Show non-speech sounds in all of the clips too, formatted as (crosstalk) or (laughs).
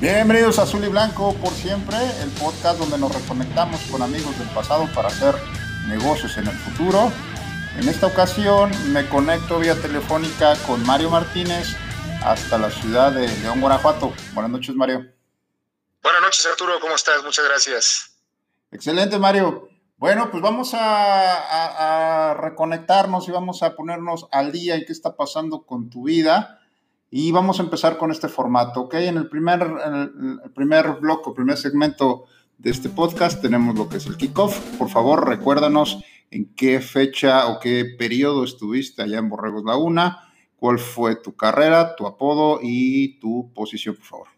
Bienvenidos a Azul y Blanco por siempre, el podcast donde nos reconectamos con amigos del pasado para hacer negocios en el futuro. En esta ocasión me conecto vía telefónica con Mario Martínez hasta la ciudad de León, Guanajuato. Buenas noches, Mario. Buenas noches, Arturo. ¿Cómo estás? Muchas gracias. Excelente, Mario. Bueno, pues vamos a, a reconectarnos y vamos a ponernos al día en qué está pasando con tu vida. Y vamos a empezar con este formato, ¿ok? En el primer, en el, primer bloque, primer segmento de este podcast tenemos lo que es el kickoff. Por favor, recuérdanos en qué fecha o qué periodo estuviste allá en Borregos Laguna, cuál fue tu carrera, tu apodo y tu posición, por favor.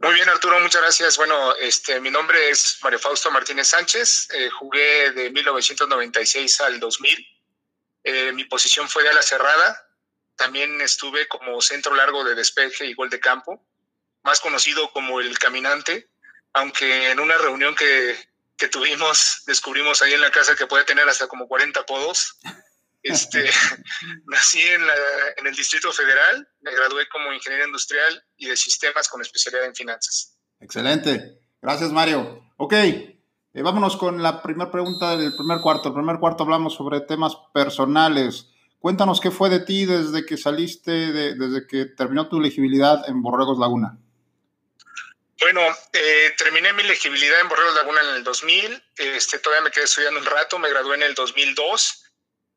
Muy bien, Arturo, muchas gracias. Bueno, este, mi nombre es Mario Fausto Martínez Sánchez. Eh, jugué de 1996 al 2000. Eh, mi posición fue de ala cerrada también estuve como centro largo de despeje y gol de campo, más conocido como el caminante, aunque en una reunión que, que tuvimos descubrimos ahí en la casa que puede tener hasta como 40 apodos. Este, (laughs) nací en, la, en, el Distrito Federal, me gradué como ingeniero industrial y de sistemas con especialidad en finanzas. Excelente. Gracias, Mario. Ok, eh, vámonos con la primera pregunta del primer cuarto. El primer cuarto hablamos sobre temas personales. Cuéntanos qué fue de ti desde que saliste, de, desde que terminó tu elegibilidad en Borregos Laguna. Bueno, eh, terminé mi elegibilidad en Borregos Laguna en el 2000. Este, todavía me quedé estudiando un rato, me gradué en el 2002.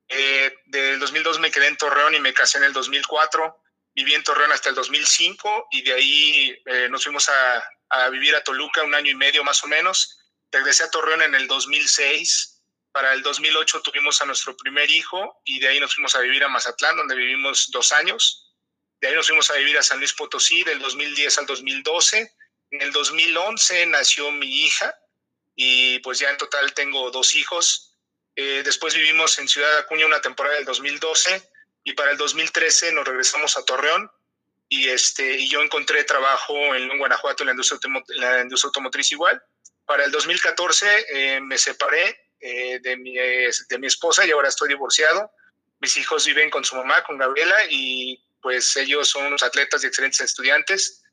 Eh, del 2002 me quedé en Torreón y me casé en el 2004. Viví en Torreón hasta el 2005 y de ahí eh, nos fuimos a, a vivir a Toluca un año y medio más o menos. Regresé a Torreón en el 2006 para el 2008 tuvimos a nuestro primer hijo y de ahí nos fuimos a vivir a Mazatlán, donde vivimos dos años. De ahí nos fuimos a vivir a San Luis Potosí del 2010 al 2012. En el 2011 nació mi hija y pues ya en total tengo dos hijos. Eh, después vivimos en Ciudad Acuña una temporada del 2012 y para el 2013 nos regresamos a Torreón y, este, y yo encontré trabajo en Guanajuato en la industria, la industria automotriz igual. Para el 2014 eh, me separé eh, de, mi, de mi esposa y ahora estoy divorciado. Mis hijos viven con su mamá, con Gabriela, y pues ellos son unos atletas y excelentes estudiantes.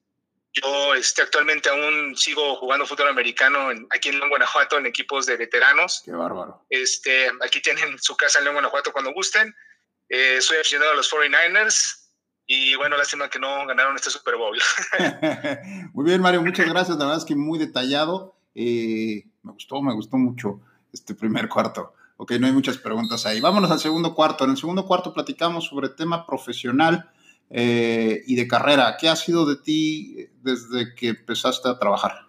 Yo este, actualmente aún sigo jugando fútbol americano en, aquí en León, Guanajuato, en equipos de veteranos. Qué bárbaro. Este, aquí tienen su casa en León, Guanajuato cuando gusten. Eh, soy aficionado a los 49ers y bueno, lástima que no ganaron este Super Bowl. (laughs) (laughs) muy bien, Mario, muchas gracias. La verdad es que muy detallado. Eh, me gustó, me gustó mucho este primer cuarto. Ok, no hay muchas preguntas ahí. Vámonos al segundo cuarto. En el segundo cuarto platicamos sobre tema profesional eh, y de carrera. ¿Qué ha sido de ti desde que empezaste a trabajar?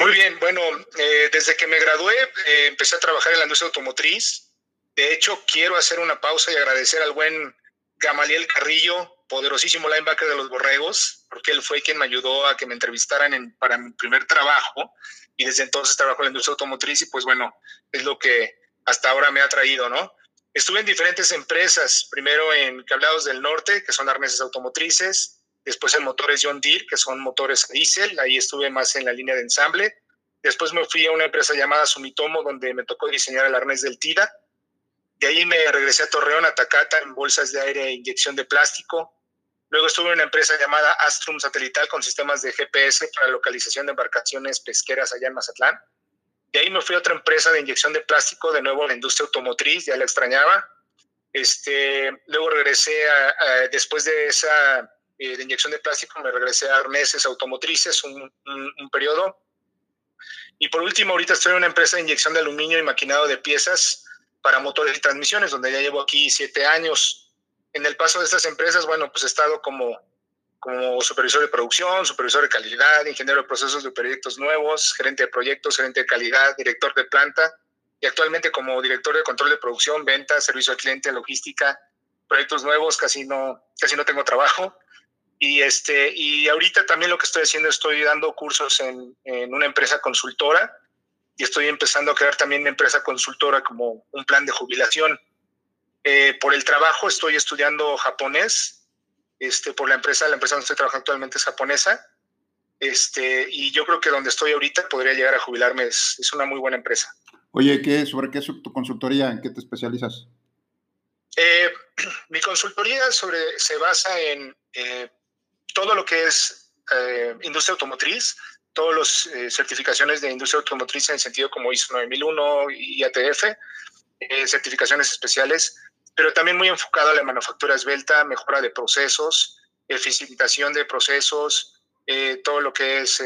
Muy bien, bueno, eh, desde que me gradué eh, empecé a trabajar en la industria automotriz. De hecho, quiero hacer una pausa y agradecer al buen Gamaliel Carrillo, poderosísimo linebacker de los Borregos, porque él fue quien me ayudó a que me entrevistaran en, para mi primer trabajo y desde entonces trabajo en la industria automotriz y pues bueno, es lo que hasta ahora me ha traído, ¿no? Estuve en diferentes empresas, primero en Cableados del Norte, que son arneses automotrices, después en motores John Deere, que son motores diésel, ahí estuve más en la línea de ensamble, después me fui a una empresa llamada Sumitomo, donde me tocó diseñar el arnés del TIDA, de ahí me regresé a Torreón, a Tacata, en bolsas de aire e inyección de plástico, Luego estuve en una empresa llamada Astrum Satelital con sistemas de GPS para localización de embarcaciones pesqueras allá en Mazatlán. De ahí me fui a otra empresa de inyección de plástico, de nuevo en la industria automotriz, ya la extrañaba. Este, luego regresé a, después de esa eh, inyección de plástico, me regresé a arneses automotrices un periodo. Y por último, ahorita estoy en una empresa de inyección de aluminio y maquinado de piezas para motores y transmisiones, donde ya llevo aquí siete años en el paso de estas empresas, bueno, pues he estado como, como supervisor de producción, supervisor de calidad, ingeniero de procesos de proyectos nuevos, gerente de proyectos, gerente de calidad, director de planta y actualmente como director de control de producción, venta, servicio al cliente, logística, proyectos nuevos, casi no, casi no tengo trabajo. Y, este, y ahorita también lo que estoy haciendo, estoy dando cursos en, en una empresa consultora y estoy empezando a crear también una empresa consultora como un plan de jubilación. Eh, por el trabajo estoy estudiando japonés, este, por la empresa, la empresa donde estoy trabajando actualmente es japonesa, este, y yo creo que donde estoy ahorita podría llegar a jubilarme, es, es una muy buena empresa. Oye, ¿qué, ¿sobre qué es tu consultoría? ¿En qué te especializas? Eh, (clears throat) mi consultoría sobre, se basa en eh, todo lo que es eh, industria automotriz, todas las eh, certificaciones de industria automotriz en el sentido como ISO 9001 y ATF, eh, certificaciones especiales, pero también muy enfocado a la manufactura esbelta, mejora de procesos, eficientización de procesos, eh, todo lo que es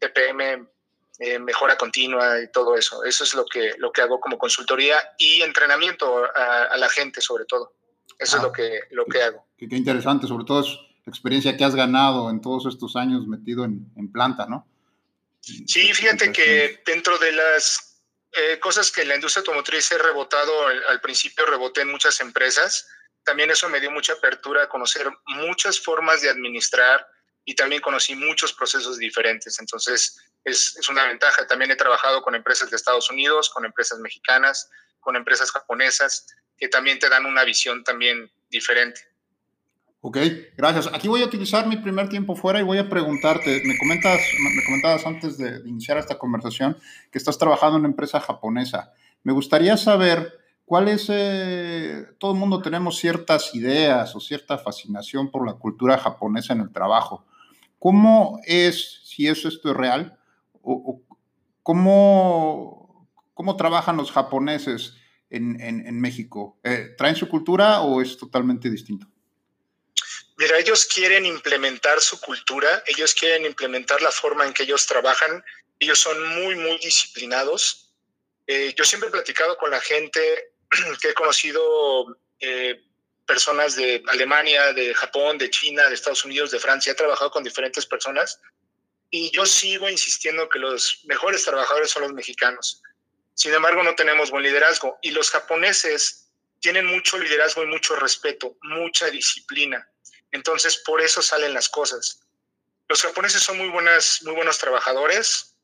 TPM, mejora continua y todo eso. Eso es lo que, lo que hago como consultoría y entrenamiento a, la gente sobre todo. Eso es ah, lo que, lo que hago. Qué, qué interesante, sobre todo es experiencia que has ganado en todos estos años metido en, en planta, ¿no? Sí, fíjate que dentro de las eh, cosas que la industria automotriz he rebotado, al, principio reboté en muchas empresas, también eso me dio mucha apertura a conocer muchas formas de administrar y también conocí muchos procesos diferentes. Entonces, es, es una ventaja. También he trabajado con empresas de Estados Unidos, con empresas mexicanas, con empresas japonesas, que también te dan una visión también diferente. Ok, gracias. Aquí voy a utilizar mi primer tiempo fuera y voy a preguntarte, me comentas, me comentabas antes de, iniciar esta conversación que estás trabajando en una empresa japonesa. Me gustaría saber cuál es, eh, todo el mundo tenemos ciertas ideas o cierta fascinación por la cultura japonesa en el trabajo. ¿Cómo es, si eso esto es real, o, cómo, cómo trabajan los japoneses en, en, México? Eh, ¿Traen su cultura o es totalmente distinto? Mira, ellos quieren implementar su cultura, ellos quieren implementar la forma en que ellos trabajan, ellos son muy, muy disciplinados. Eh, yo siempre he platicado con la gente (clears throat) que he conocido, eh, personas de Alemania, de Japón, de China, de Estados Unidos, de Francia, he trabajado con diferentes personas y yo sigo insistiendo que los mejores trabajadores son los mexicanos. Sin embargo, no tenemos buen liderazgo y los japoneses tienen mucho liderazgo y mucho respeto, mucha disciplina. Entonces, por eso salen las cosas. Los japoneses son muy, buenas, muy buenos trabajadores,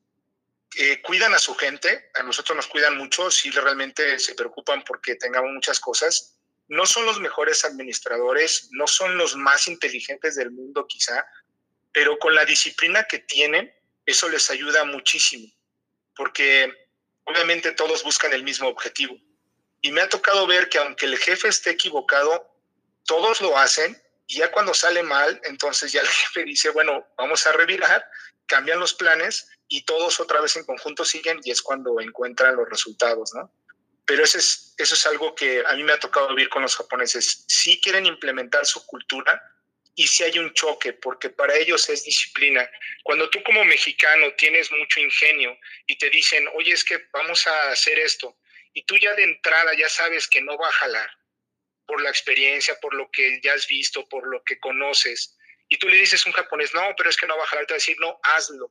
eh, cuidan a su gente, a nosotros nos cuidan mucho, sí realmente se preocupan porque tengamos muchas cosas. No son los mejores administradores, no son los más inteligentes del mundo quizá, pero con la disciplina que tienen, eso les ayuda muchísimo, porque obviamente todos buscan el mismo objetivo. Y me ha tocado ver que aunque el jefe esté equivocado, todos lo hacen y ya cuando sale mal, entonces ya el (laughs) jefe dice, bueno, vamos a revirar, cambian los planes y todos otra vez en conjunto siguen y es cuando encuentran los resultados, ¿no? Pero eso es, eso es algo que a mí me ha tocado vivir con los japoneses. Sí quieren implementar su cultura y sí hay un choque, porque para ellos es disciplina. Cuando tú como mexicano tienes mucho ingenio y te dicen, oye, es que vamos a hacer esto, y tú ya de entrada ya sabes que no va a jalar, por la experiencia, por lo que ya has visto, por lo que conoces. Y tú le dices a un japonés, no, pero es que no va a jalar, te va a decir, no, hazlo.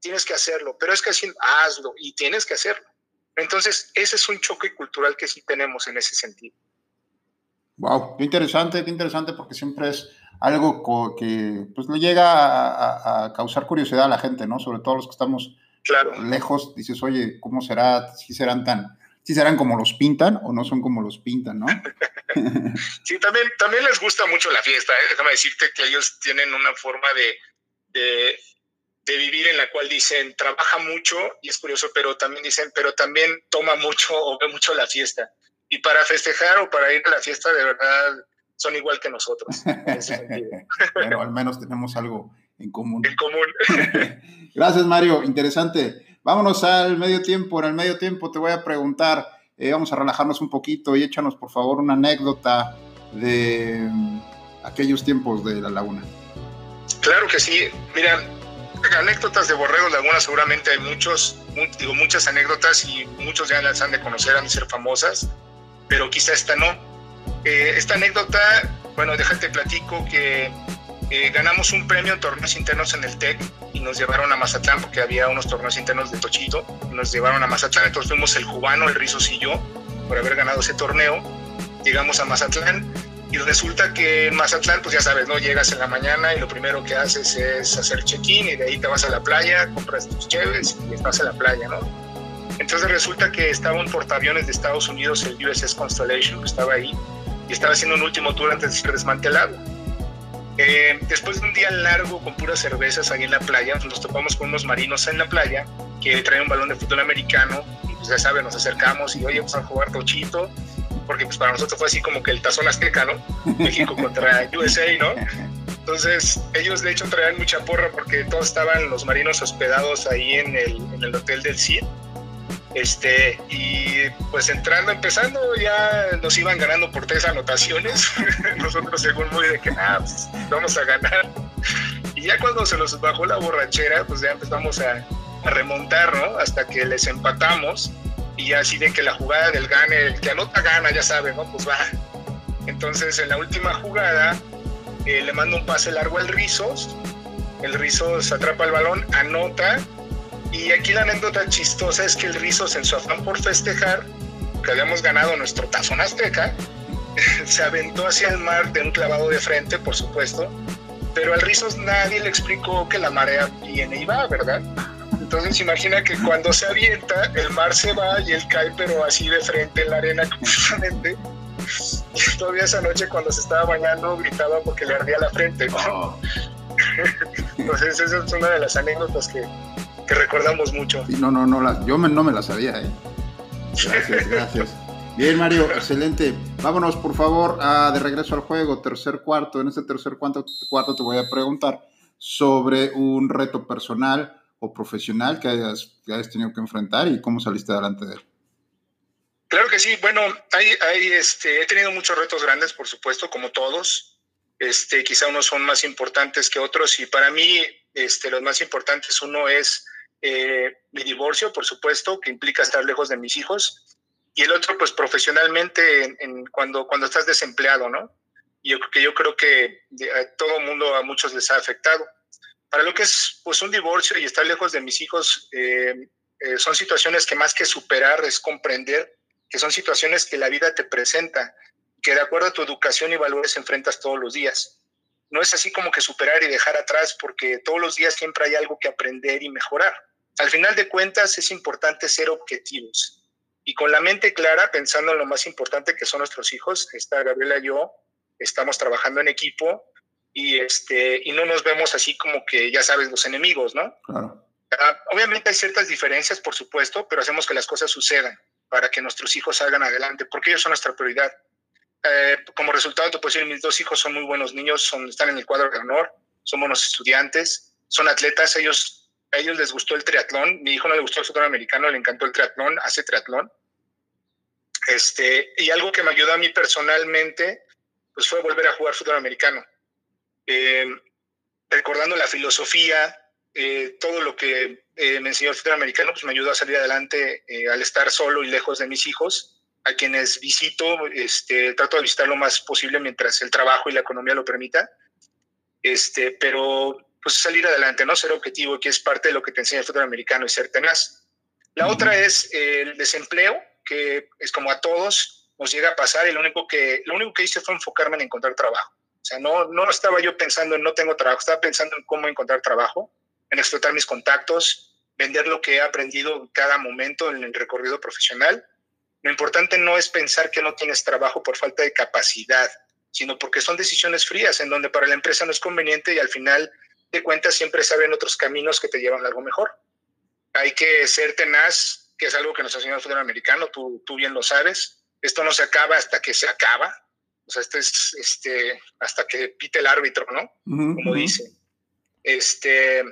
Tienes que hacerlo, pero es que así, hazlo y tienes que hacerlo. Entonces, ese es un choque cultural que sí tenemos en ese sentido. Wow, qué interesante, qué interesante, porque siempre es algo que pues le llega a, a, causar curiosidad a la gente, ¿no? Sobre todo los que estamos claro. lejos, dices, oye, ¿cómo será? Si serán tan, si serán como los pintan o no son como los pintan, ¿no? (laughs) sí, también, también les gusta mucho la fiesta. ¿eh? Déjame decirte que ellos tienen una forma de, de, de, vivir en la cual dicen, trabaja mucho, y es curioso, pero también dicen, pero también toma mucho o ve mucho la fiesta. Y para festejar o para ir a la fiesta, de verdad, son igual que nosotros. (laughs) bueno, al menos tenemos algo en común. En común. (laughs) Gracias, Mario. Interesante. Vámonos al medio tiempo. En el medio tiempo te voy a preguntar eh, vamos a relajarnos un poquito y échanos por favor una anécdota de mm, aquellos tiempos de la laguna. Claro que sí. Mira, anécdotas de Borrego Laguna seguramente hay muchos, digo, muchas anécdotas y muchos ya las han de conocer, han de ser famosas, pero quizá esta no. Eh, esta anécdota, bueno, déjate platico que eh, ganamos un premio en torneos internos en el TEC y nos llevaron a Mazatlán porque había unos torneos internos de Tochito. Nos llevaron a Mazatlán, entonces fuimos el cubano, el Rizos y yo por haber ganado ese torneo. Llegamos a Mazatlán Y resulta que en Mazatlán, pues ya sabes, ¿no? Llegas en la mañana y lo primero que haces es hacer check-in y de ahí te vas a la playa, compras tus cheves y estás en la playa, ¿no? Entonces resulta que estaba un portaaviones de Estados Unidos, el USS Constellation, que estaba ahí, y estaba haciendo un último tour antes de ser desmantelado. Eh, después de un día largo con puras cervezas ahí en la playa, nos topamos con unos marinos en la playa que traen un balón de fútbol americano y pues ya saben, nos acercamos y oye, vamos a jugar tochito, porque pues para nosotros fue así como que el tazón azteca, ¿no? (laughs) México contra USA, ¿no? Entonces ellos de hecho traían mucha porra porque todos estaban los marinos hospedados ahí en el, en el hotel del CID este, y pues entrando, empezando, ya nos iban ganando por tres anotaciones. (laughs) Nosotros, según muy de que, ah, pues, vamos a ganar. Y ya cuando se nos bajó la borrachera, pues ya empezamos a, a remontar, ¿no? Hasta que les empatamos. Y ya así de que la jugada del gane, el que anota gana, ya sabe, ¿no? Pues va. Entonces, en la última jugada, eh, le mando un pase largo al Rizos. El Rizos atrapa el balón, anota y aquí la anécdota chistosa es que el Rizos, en su afán por festejar, que habíamos ganado nuestro tazón azteca, (laughs) se aventó hacia el mar de un clavado de frente, por supuesto, pero al Rizos nadie le explicó que la marea viene y va, ¿verdad? Entonces imagina que cuando se avienta, el mar se va y él cae, pero así de frente en la arena (laughs) completamente. Y todavía esa noche cuando se estaba bañando gritaba porque le ardía la frente. ¿no? (laughs) Entonces esa es una de las anécdotas que, que recordamos mucho. no, no, no, la, yo no me la sabía, ¿eh? Gracias, gracias. Bien, Mario, excelente. Vámonos, por favor, a, de regreso al juego, tercer cuarto. En este tercer cuarto, cuarto te voy a preguntar sobre un reto personal o profesional que hayas, que hayas tenido que enfrentar y cómo saliste adelante de él. Claro que sí. Bueno, hay, hay, este, he tenido muchos retos grandes, por supuesto, como todos. Este, quizá unos son más importantes que otros y para mí este, los más importantes, uno es eh, mi divorcio, por supuesto, que implica estar lejos de mis hijos, y el otro, pues profesionalmente, en, cuando, cuando estás desempleado, ¿no? Yo, que yo creo que a todo mundo, a muchos les ha afectado. Para lo que es pues un divorcio y estar lejos de mis hijos, eh, eh, son situaciones que más que superar es comprender que son situaciones que la vida te presenta, que de acuerdo a tu educación y valores enfrentas todos los días. No es así como que superar y dejar atrás, porque todos los días siempre hay algo que aprender y mejorar. Al final de cuentas es importante ser objetivos y con la mente clara, pensando en lo más importante que son nuestros hijos, está Gabriela y yo, estamos trabajando en equipo y, este, y no nos vemos así como que, ya sabes, los enemigos, ¿no? Claro. Ah, obviamente hay ciertas diferencias, por supuesto, pero hacemos que las cosas sucedan para que nuestros hijos salgan adelante, porque ellos son nuestra prioridad. Eh, como resultado, te puedo decir, mis dos hijos son muy buenos niños, son, están en el cuadro de honor, son buenos estudiantes, son atletas, ellos a ellos les gustó el triatlón, mi hijo no le gustó el fútbol americano, le encantó el triatlón, hace triatlón. Este, y algo que me ayudó a mí personalmente, pues fue volver a jugar fútbol americano. Eh, recordando la filosofía, eh, todo lo que eh, me enseñó el fútbol americano, pues me ayudó a salir adelante al estar solo y lejos de mis hijos, a quienes visito, este, trato de visitar lo más posible mientras el trabajo y la economía lo permita. Este, pero pues salir adelante, ¿no? Ser objetivo, que es parte de lo que te enseña el fútbol americano y ser tenaz. La otra es el desempleo, que es como a todos nos llega a pasar y lo único que, lo único que hice fue enfocarme en encontrar trabajo. O sea, no, no estaba yo pensando en no tengo trabajo, estaba pensando en cómo encontrar trabajo, en explotar mis contactos, vender lo que he aprendido en cada momento en el recorrido profesional. Lo importante no es pensar que no tienes trabajo por falta de capacidad, sino porque son decisiones frías en donde para la empresa no es conveniente y al final de cuentas siempre saben otros caminos que te llevan a algo mejor. Hay que ser tenaz, que es algo que nos enseñó el fútbol americano, tú, tú bien lo sabes. Esto no se acaba hasta que se acaba. O sea, esto es este, hasta que pite el árbitro, ¿no? Como dice. Este,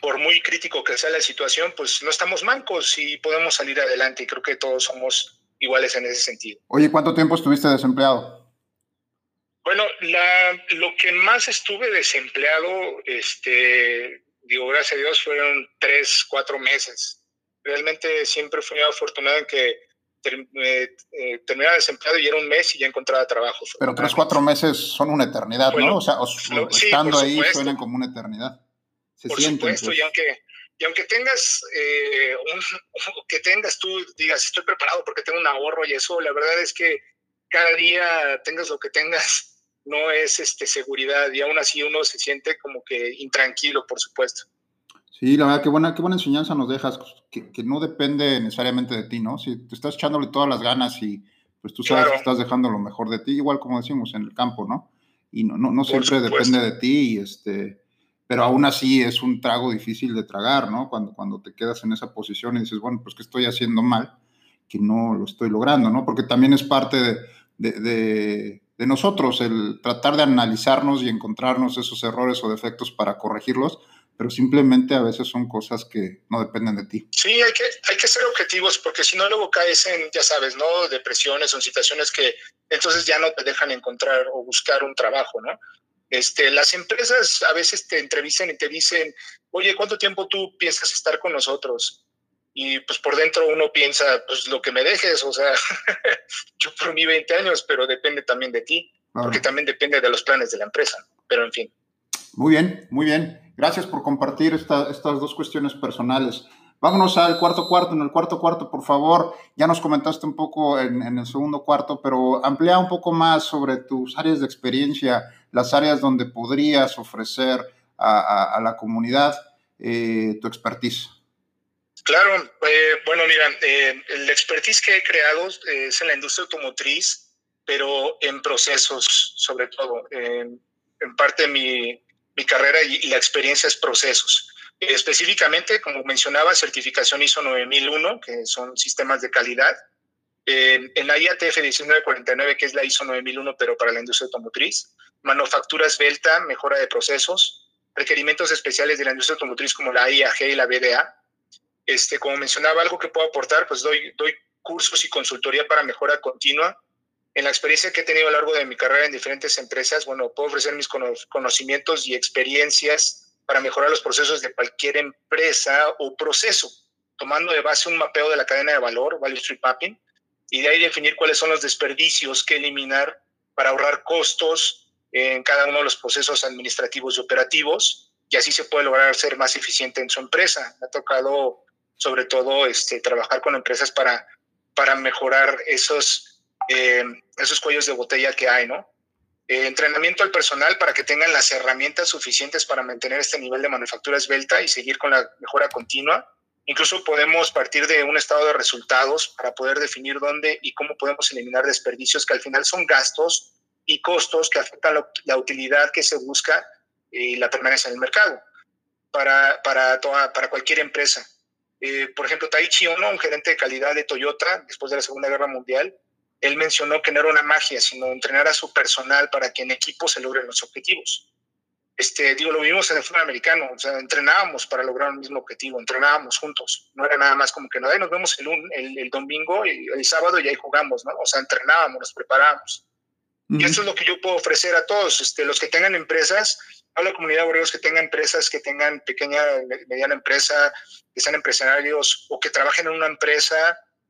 por muy crítico que sea la situación, pues no estamos mancos y podemos salir adelante. Y creo que todos somos iguales en ese sentido. Oye, ¿cuánto tiempo estuviste desempleado? Bueno, la, lo que más estuve desempleado, este, digo, gracias a Dios, fueron tres, cuatro meses. Realmente siempre fui afortunado en que eh, eh, terminaba desempleado y era un mes y ya encontraba trabajo. Pero tres, cuatro meses son una eternidad, ¿no? O sea, estando ahí suenan como una eternidad. por supuesto, pues. y aunque, y aunque tengas, eh, un, que tengas tú, digas, estoy preparado porque tengo un ahorro y eso, la verdad es que cada día tengas lo que tengas, no es este, seguridad y aún así uno se siente como que intranquilo, por supuesto. Sí, la verdad, qué buena, qué buena enseñanza nos dejas, que, que, no depende necesariamente de ti, ¿no? Si te estás echándole todas las ganas y pues tú sabes que estás dejando lo mejor de ti, igual como decimos en el campo, ¿no? Y no, no, no siempre depende de ti, y este, pero aún así es un trago difícil de tragar, ¿no? Cuando, cuando te quedas en esa posición y dices, bueno, pues que estoy haciendo mal, que no lo estoy logrando, ¿no? Porque también es parte de, de, de nosotros el tratar de analizarnos y encontrarnos esos errores o defectos para corregirlos, pero simplemente a veces son cosas que no dependen de ti. Sí, hay que, hay que ser objetivos, porque si no luego caes en, ya sabes, ¿no? Depresiones o situaciones que entonces ya no te dejan encontrar o buscar un trabajo, ¿no? Este, las empresas a veces te entrevistan y te dicen, oye, ¿cuánto tiempo tú piensas estar con nosotros? Y pues por dentro uno piensa, pues lo que me dejes, o sea, (laughs) yo por mí 20 años, pero depende también de ti, porque también depende de los planes de la empresa, pero en fin. Muy bien, muy bien. Gracias por compartir estas dos cuestiones personales. Vámonos al cuarto cuarto. En el cuarto cuarto, por favor, ya nos comentaste un poco en, el segundo cuarto, pero amplía un poco más sobre tus áreas de experiencia, las áreas donde podrías ofrecer a, la comunidad eh, tu expertise. Claro, eh, bueno, mira, eh, el expertise que he creado es en la industria automotriz, pero en procesos, sobre todo. en parte mi, mi carrera y, la experiencia es procesos. específicamente, como mencionaba, certificación ISO 9001, que son sistemas de calidad. en la IATF 1949, que es la ISO 9001, pero para la industria automotriz. Manufactura esbelta, mejora de procesos. Requerimientos especiales de la industria automotriz como la IAG y la BDA. Este, como mencionaba, algo que puedo aportar, pues doy, doy cursos y consultoría para mejora continua en la experiencia que he tenido a lo largo de mi carrera en diferentes empresas, bueno, puedo ofrecer mis conocimientos y experiencias para mejorar los procesos de cualquier empresa o proceso, tomando de base un mapeo de la cadena de valor, Value Street Mapping, y de ahí definir cuáles son los desperdicios que eliminar para ahorrar costos en cada uno de los procesos administrativos y operativos, y así se puede lograr ser más eficiente en su empresa. Me ha tocado, sobre todo, este, trabajar con empresas para, para mejorar esos eh, esos cuellos de botella que hay, ¿no? Eh, entrenamiento al personal para que tengan las herramientas suficientes para mantener este nivel de manufactura esbelta y seguir con la mejora continua. Incluso podemos partir de un estado de resultados para poder definir dónde y cómo podemos eliminar desperdicios que al final son gastos y costos que afectan la, utilidad que se busca y la permanencia en el mercado para, para, toda, para cualquier empresa. Eh, por ejemplo, Taichi Ono, un gerente de calidad de Toyota después de la Segunda Guerra Mundial, él mencionó que no era una magia, sino entrenar a su personal para que en equipo se logren los objetivos. Este, digo, lo vimos en el fútbol americano, o sea, entrenábamos para lograr un mismo objetivo, entrenábamos juntos, no era nada más como que no, nos vemos el, el, domingo y el sábado y ahí jugamos, ¿no? O sea, entrenábamos, nos preparábamos. Y eso es lo que yo puedo ofrecer a todos, este, los que tengan empresas, a la comunidad de que tengan empresas, que tengan pequeña, mediana empresa, que sean empresarios o que trabajen en una empresa,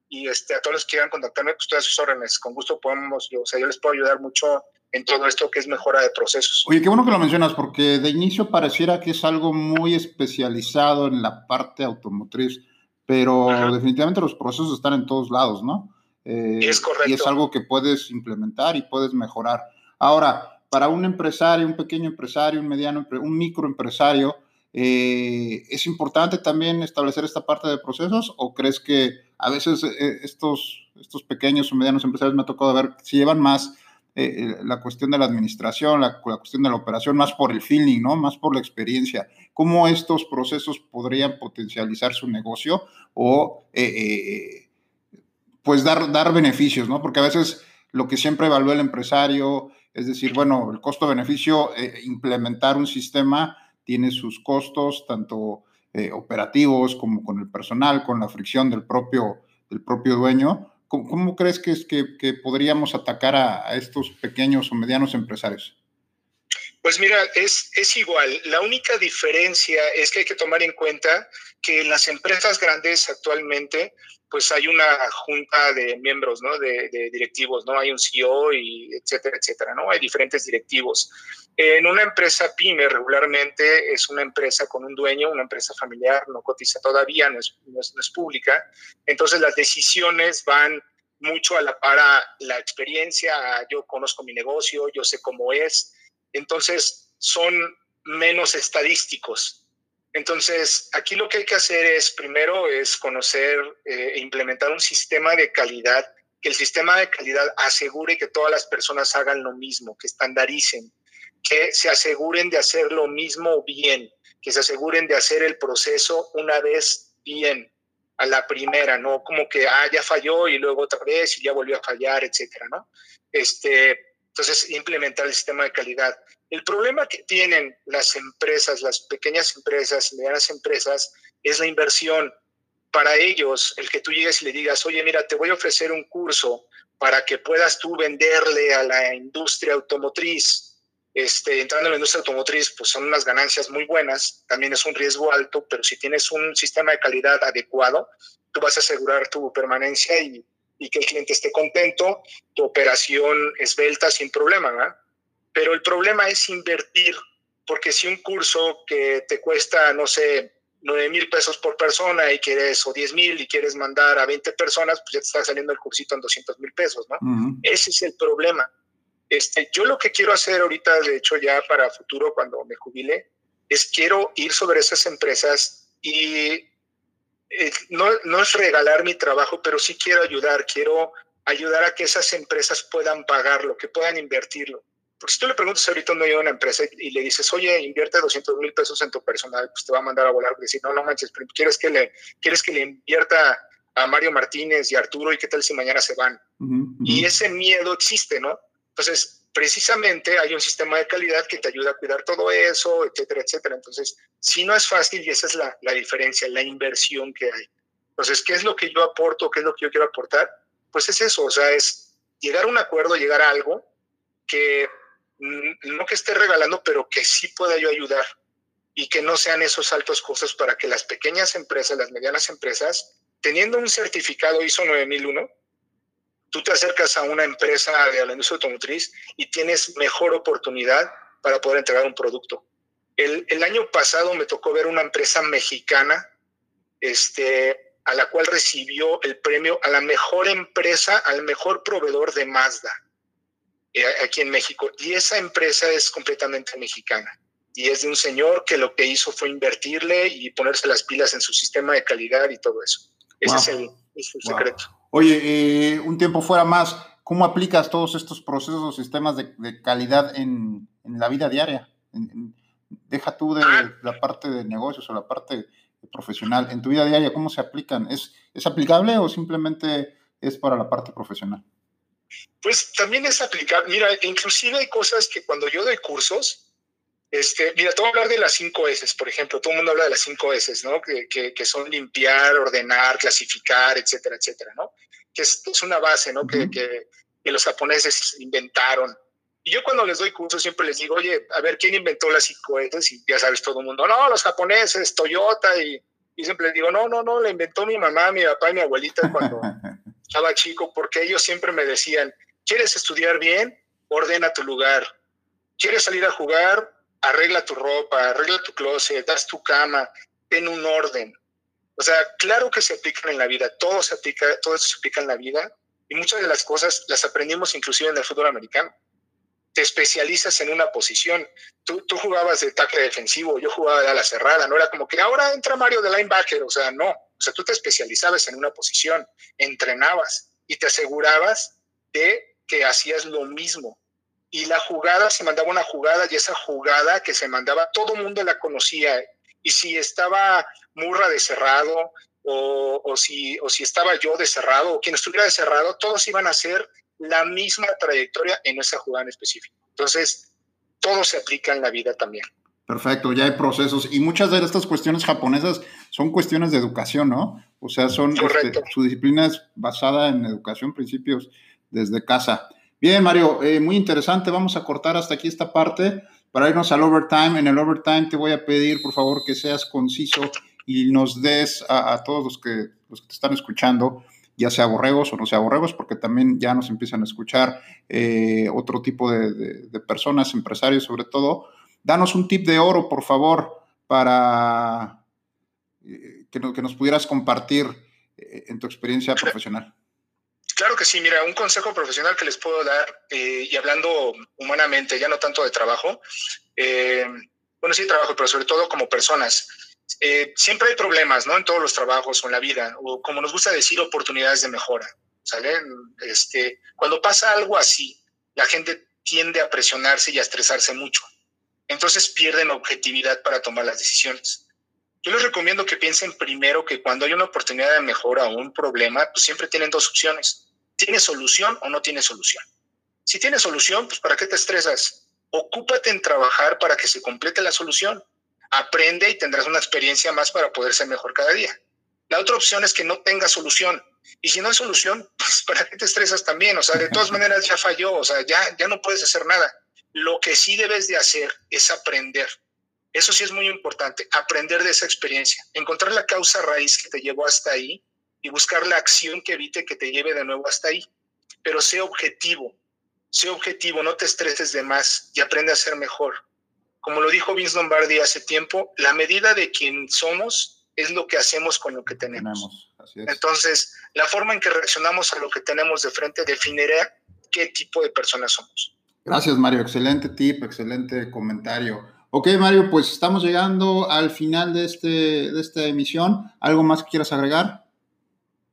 y este, a todos los que quieran contactarme, pues todas sus órdenes. Con gusto podemos, o sea, yo les puedo ayudar mucho en todo esto que es mejora de procesos. Oye, qué bueno que lo mencionas, porque de inicio pareciera que es algo muy especializado en la parte automotriz, pero definitivamente los procesos están en todos lados, ¿no? Eh, es correcto. Y es algo que puedes implementar y puedes mejorar. Ahora, para un empresario, un pequeño empresario, un mediano, un microempresario, eh, ¿Es importante también establecer esta parte de procesos o crees que a veces eh, estos, estos pequeños o medianos empresarios me ha tocado ver si llevan más eh, la cuestión de la administración, la, cuestión de la operación, más por el feeling, ¿no? Más por la experiencia. ¿Cómo estos procesos podrían potencializar su negocio o pues dar, dar beneficios, ¿no? Porque a veces lo que siempre evalúa el empresario es decir, bueno, el costo-beneficio, implementar un sistema tiene sus costos, tanto eh, operativos como con el personal, con la fricción del propio, del propio dueño. ¿Cómo, crees que, es que, podríamos atacar a, estos pequeños o medianos empresarios? Pues mira, es, es igual. La única diferencia es que hay que tomar en cuenta que en las empresas grandes actualmente pues hay una junta de miembros, ¿no? De, directivos, ¿no? Hay un CEO y etcétera, etcétera, ¿no? Hay diferentes directivos. En una empresa pyme regularmente es una empresa con un dueño, una empresa familiar, no cotiza todavía, no es, no es, pública. Entonces las decisiones van mucho a la para la experiencia, yo conozco mi negocio, yo sé cómo es, entonces son menos estadísticos. Entonces, aquí lo que hay que hacer es, primero, es conocer e implementar un sistema de calidad, que el sistema de calidad asegure que todas las personas hagan lo mismo, que estandaricen, que se aseguren de hacer lo mismo bien, que se aseguren de hacer el proceso una vez bien, a la primera, no como que, ah, ya falló y luego otra vez y ya volvió a fallar, etcétera, ¿no? Este, entonces, implementar el sistema de calidad. El problema que tienen las empresas, las pequeñas empresas, medianas empresas, es la inversión. Para ellos, el que tú llegues y le digas, oye, mira, te voy a ofrecer un curso para que puedas tú venderle a la industria automotriz este, entrando en la industria automotriz, pues son unas ganancias muy buenas, también es un riesgo alto, pero si tienes un sistema de calidad adecuado, tú vas a asegurar tu permanencia y, que el cliente esté contento, tu operación esbelta sin problema, Pero el problema es invertir, porque si un curso que te cuesta, no sé, 9 mil pesos por persona y quieres, o 10 mil y quieres mandar a 20 personas, pues ya te está saliendo el cursito en 200 mil pesos, ¿no? Ese es el problema. Este, yo lo que quiero hacer ahorita, de hecho ya para futuro cuando me jubile, es quiero ir sobre esas empresas y eh, no, no es regalar mi trabajo, pero sí quiero ayudar, quiero ayudar a que esas empresas puedan pagarlo, que puedan invertirlo. Porque si tú le preguntas ahorita no hay una empresa y le dices, oye, invierte 200 mil pesos en tu personal, pues te va a mandar a volar. Porque decir, no, no manches, ¿quieres que le, quieres que le invierta a Mario Martínez y Arturo y qué tal si mañana se van? Y ese miedo existe, ¿no? Entonces, precisamente hay un sistema de calidad que te ayuda a cuidar todo eso, etcétera, etcétera. Entonces, si no es fácil y esa es la, la diferencia, la inversión que hay. Entonces, ¿qué es lo que yo aporto? ¿Qué es lo que yo quiero aportar? Pues es eso, o sea, es llegar a un acuerdo, llegar a algo que no que esté regalando, pero que sí pueda yo ayudar y que no sean esos altos costos para que las pequeñas empresas, las medianas empresas, teniendo un certificado ISO 9001, tú te acercas a una empresa de la industria automotriz y tienes mejor oportunidad para poder entregar un producto. El, el, año pasado me tocó ver una empresa mexicana este, a la cual recibió el premio a la mejor empresa, al mejor proveedor de Mazda eh, aquí en México. Y esa empresa es completamente mexicana. Y es de un señor que lo que hizo fue invertirle y ponerse las pilas en su sistema de calidad y todo eso. Ese es el, secreto. Oye, eh, un tiempo fuera más, ¿cómo aplicas todos estos procesos o sistemas de, calidad en, la vida diaria? deja tú de ah. la parte de negocios o la parte profesional. En tu vida diaria, ¿cómo se aplican? ¿Es, ¿Es aplicable o simplemente es para la parte profesional? Pues también es aplicable. Mira, inclusive hay cosas que cuando yo doy cursos, este, mira, te voy a hablar de las cinco S, por ejemplo. Todo el mundo habla de las cinco S, ¿no? Que, que, son limpiar, ordenar, clasificar, etcétera, etcétera, ¿no? Que es, es una base, ¿no? que, que, los japoneses inventaron. Y yo cuando les doy cursos siempre les digo, oye, a ver, ¿quién inventó las cinco S? Y ya sabes todo el mundo, no, los japoneses, Toyota. Y, y siempre les digo, no, no, no, la inventó mi mamá, mi papá y mi abuelita cuando (laughs) estaba chico, porque ellos siempre me decían, ¿quieres estudiar bien? Ordena tu lugar. ¿Quieres salir a jugar? Arregla tu ropa, arregla tu closet, das tu cama, ten un orden. O sea, claro que se aplican en la vida, todo se aplica, todo eso se aplica en la vida y muchas de las cosas las aprendimos inclusive en el fútbol americano. Te especializas en una posición. Tú, tú jugabas de tackle defensivo, yo jugaba de ala cerrada, no era como que ahora entra Mario de linebacker, o sea, no. O sea, tú te especializabas en una posición, entrenabas y te asegurabas de que hacías lo mismo y la jugada, se mandaba una jugada y esa jugada que se mandaba, todo el mundo la conocía. Y si estaba Murra de cerrado o, o, si, o si estaba yo de cerrado o quien estuviera de cerrado, todos iban a hacer la misma trayectoria en esa jugada en específico. Entonces, todo se aplica en la vida también. Perfecto, ya hay procesos. Y muchas de estas cuestiones japonesas son cuestiones de educación, ¿no? O sea, son, este, su disciplina es basada en educación, principios desde casa. Bien, Mario, eh, muy interesante. Vamos a cortar hasta aquí esta parte para irnos al overtime. En el overtime te voy a pedir, por favor, que seas conciso y nos des a, todos los que, los que te están escuchando, ya sea borregos o no sea borregos, porque también ya nos empiezan a escuchar eh, otro tipo de, personas, empresarios sobre todo. Danos un tip de oro, por favor, para eh, que, que, nos pudieras compartir en tu experiencia profesional. Claro que sí, mira, un consejo profesional que les puedo dar, eh, y hablando humanamente, ya no tanto de trabajo, eh, bueno, sí trabajo, pero sobre todo como personas. Eh, siempre hay problemas, ¿no? En todos los trabajos o en la vida, o como nos gusta decir, oportunidades de mejora, ¿sale? Este, cuando pasa algo así, la gente tiende a presionarse y a estresarse mucho. Entonces pierden objetividad para tomar las decisiones. Yo les recomiendo que piensen primero que cuando hay una oportunidad de mejora o un problema, pues siempre tienen dos opciones. ¿Tiene solución o no tiene solución? Si tiene solución, pues ¿para qué te estresas? Ocúpate en trabajar para que se complete la solución. Aprende y tendrás una experiencia más para poder ser mejor cada día. La otra opción es que no tenga solución. Y si no hay solución, (laughs) pues ¿para qué te estresas también? O sea, de todas maneras ya falló, o sea, ya, ya no puedes hacer nada. Lo que sí debes de hacer es aprender eso sí es muy importante, aprender de esa experiencia, encontrar la causa raíz que te llevó hasta ahí y buscar la acción que evite que te lleve de nuevo hasta ahí. Pero sé objetivo, sé objetivo, no te estreses de más y aprende a ser mejor. Como lo dijo Vince Lombardi hace tiempo, la medida de quien somos es lo que hacemos con lo que tenemos. Entonces, la forma en que reaccionamos a lo que tenemos de frente definirá qué tipo de personas somos. Gracias, Mario. Excelente tip, excelente comentario. Ok, Mario, pues estamos llegando al final de, este, de esta emisión. ¿Algo más que quieras agregar?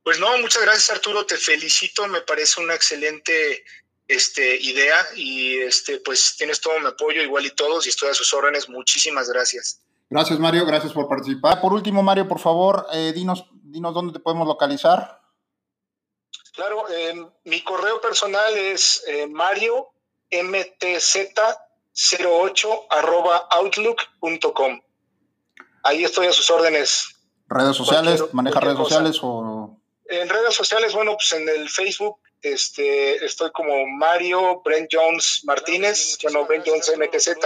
Pues no, muchas gracias Arturo, te felicito, me parece una excelente este, idea y este, pues tienes todo mi apoyo, igual y todos, y estoy a sus órdenes. Muchísimas gracias. Gracias Mario, gracias por participar. Por último, Mario, por favor, eh, dinos, dinos dónde te podemos localizar. Claro, eh, mi correo personal es eh, Mario MTZ 08 arroba outlook.com. Ahí estoy a sus órdenes. ¿Redes sociales? ¿Maneja redes sociales o...? En redes sociales, bueno, pues en el Facebook este, estoy como Mario Brent Jones Martínez, bueno, Brent Jones MTZ,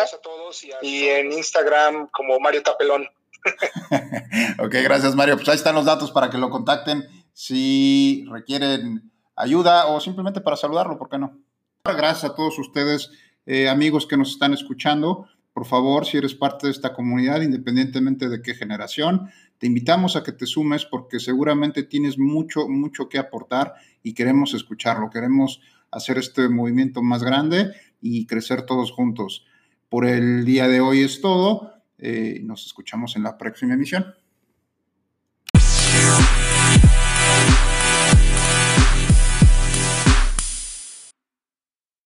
y en Instagram como Mario Tapelón. (laughs) ok, gracias Mario. Pues ahí están los datos para que lo contacten si requieren ayuda o simplemente para saludarlo, ¿por qué no? Gracias a todos ustedes eh, amigos que nos están escuchando, por favor, si eres parte de esta comunidad, independientemente de qué generación, te invitamos a que te sumes porque seguramente tienes mucho, mucho que aportar y queremos escucharlo, queremos hacer este movimiento más grande y crecer todos juntos. Por el día de hoy es todo. Eh, nos escuchamos en la próxima emisión.